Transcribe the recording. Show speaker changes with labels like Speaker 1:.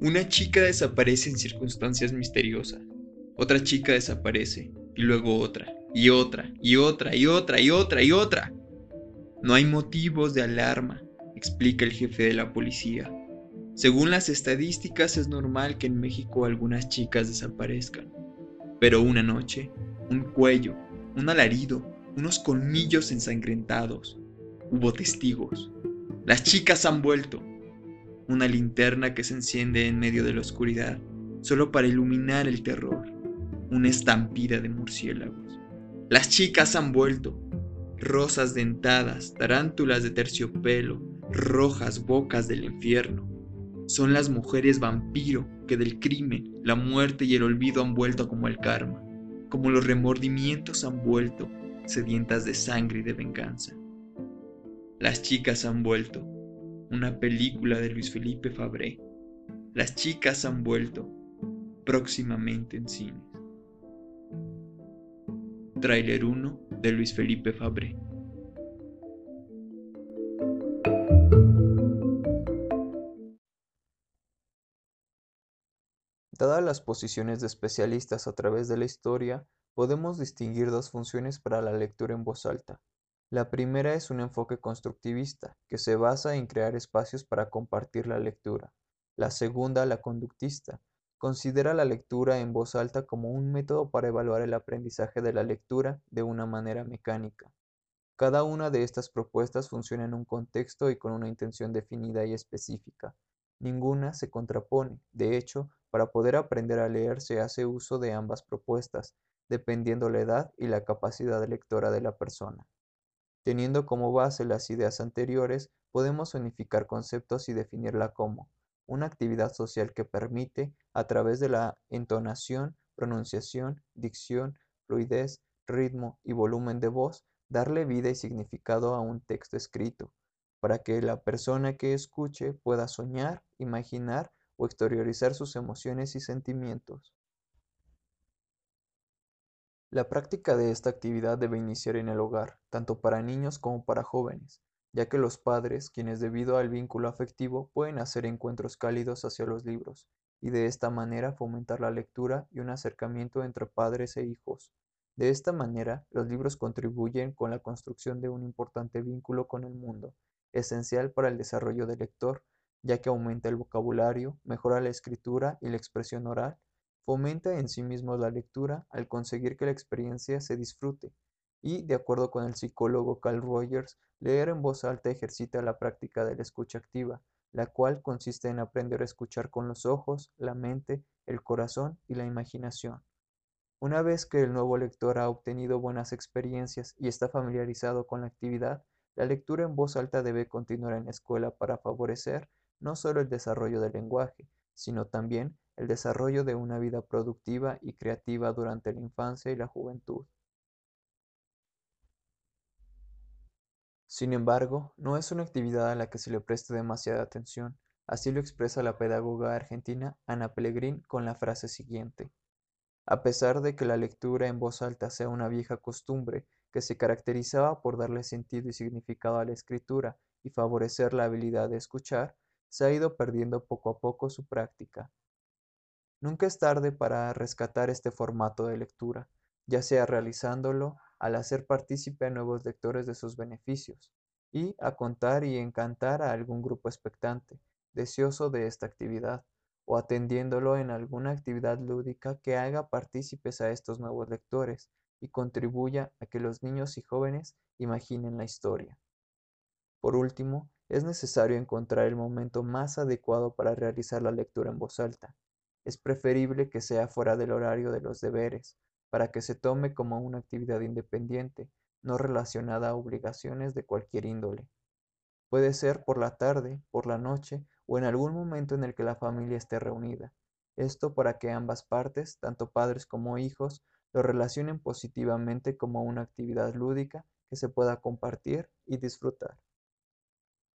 Speaker 1: Una chica desaparece en circunstancias misteriosas. Otra chica desaparece y luego otra, y otra, y otra, y otra, y otra, y otra. No hay motivos de alarma, explica el jefe de la policía. Según las estadísticas es normal que en México algunas chicas desaparezcan. Pero una noche, un cuello, un alarido, unos colmillos ensangrentados. Hubo testigos. Las chicas han vuelto. Una linterna que se enciende en medio de la oscuridad, solo para iluminar el terror. Una estampida de murciélagos. Las chicas han vuelto. Rosas dentadas, tarántulas de terciopelo, rojas bocas del infierno. Son las mujeres vampiro que del crimen, la muerte y el olvido han vuelto como el karma, como los remordimientos han vuelto sedientas de sangre y de venganza. Las chicas han vuelto, una película de Luis Felipe Fabré. Las chicas han vuelto, próximamente en cines. Trailer 1 de Luis Felipe Fabré.
Speaker 2: Dadas las posiciones de especialistas a través de la historia, podemos distinguir dos funciones para la lectura en voz alta. La primera es un enfoque constructivista, que se basa en crear espacios para compartir la lectura. La segunda, la conductista, considera la lectura en voz alta como un método para evaluar el aprendizaje de la lectura de una manera mecánica. Cada una de estas propuestas funciona en un contexto y con una intención definida y específica. Ninguna se contrapone. De hecho, para poder aprender a leer se hace uso de ambas propuestas, dependiendo la edad y la capacidad lectora de la persona. Teniendo como base las ideas anteriores, podemos unificar conceptos y definirla como una actividad social que permite, a través de la entonación, pronunciación, dicción, fluidez, ritmo y volumen de voz, darle vida y significado a un texto escrito, para que la persona que escuche pueda soñar, imaginar o exteriorizar sus emociones y sentimientos. La práctica de esta actividad debe iniciar en el hogar, tanto para niños como para jóvenes, ya que los padres, quienes debido al vínculo afectivo pueden hacer encuentros cálidos hacia los libros, y de esta manera fomentar la lectura y un acercamiento entre padres e hijos. De esta manera, los libros contribuyen con la construcción de un importante vínculo con el mundo, esencial para el desarrollo del lector, ya que aumenta el vocabulario, mejora la escritura y la expresión oral, Fomenta en sí mismo la lectura al conseguir que la experiencia se disfrute y, de acuerdo con el psicólogo Carl Rogers, leer en voz alta ejercita la práctica de la escucha activa, la cual consiste en aprender a escuchar con los ojos, la mente, el corazón y la imaginación. Una vez que el nuevo lector ha obtenido buenas experiencias y está familiarizado con la actividad, la lectura en voz alta debe continuar en la escuela para favorecer no solo el desarrollo del lenguaje, sino también el desarrollo de una vida productiva y creativa durante la infancia y la juventud. Sin embargo, no es una actividad a la que se le preste demasiada atención, así lo expresa la pedagoga argentina Ana Pellegrín con la frase siguiente. A pesar de que la lectura en voz alta sea una vieja costumbre que se caracterizaba por darle sentido y significado a la escritura y favorecer la habilidad de escuchar, se ha ido perdiendo poco a poco su práctica. Nunca es tarde para rescatar este formato de lectura, ya sea realizándolo al hacer partícipe a nuevos lectores de sus beneficios y a contar y encantar a algún grupo expectante, deseoso de esta actividad, o atendiéndolo en alguna actividad lúdica que haga partícipes a estos nuevos lectores y contribuya a que los niños y jóvenes imaginen la historia. Por último, es necesario encontrar el momento más adecuado para realizar la lectura en voz alta, es preferible que sea fuera del horario de los deberes, para que se tome como una actividad independiente, no relacionada a obligaciones de cualquier índole. Puede ser por la tarde, por la noche o en algún momento en el que la familia esté reunida. Esto para que ambas partes, tanto padres como hijos, lo relacionen positivamente como una actividad lúdica que se pueda compartir y disfrutar.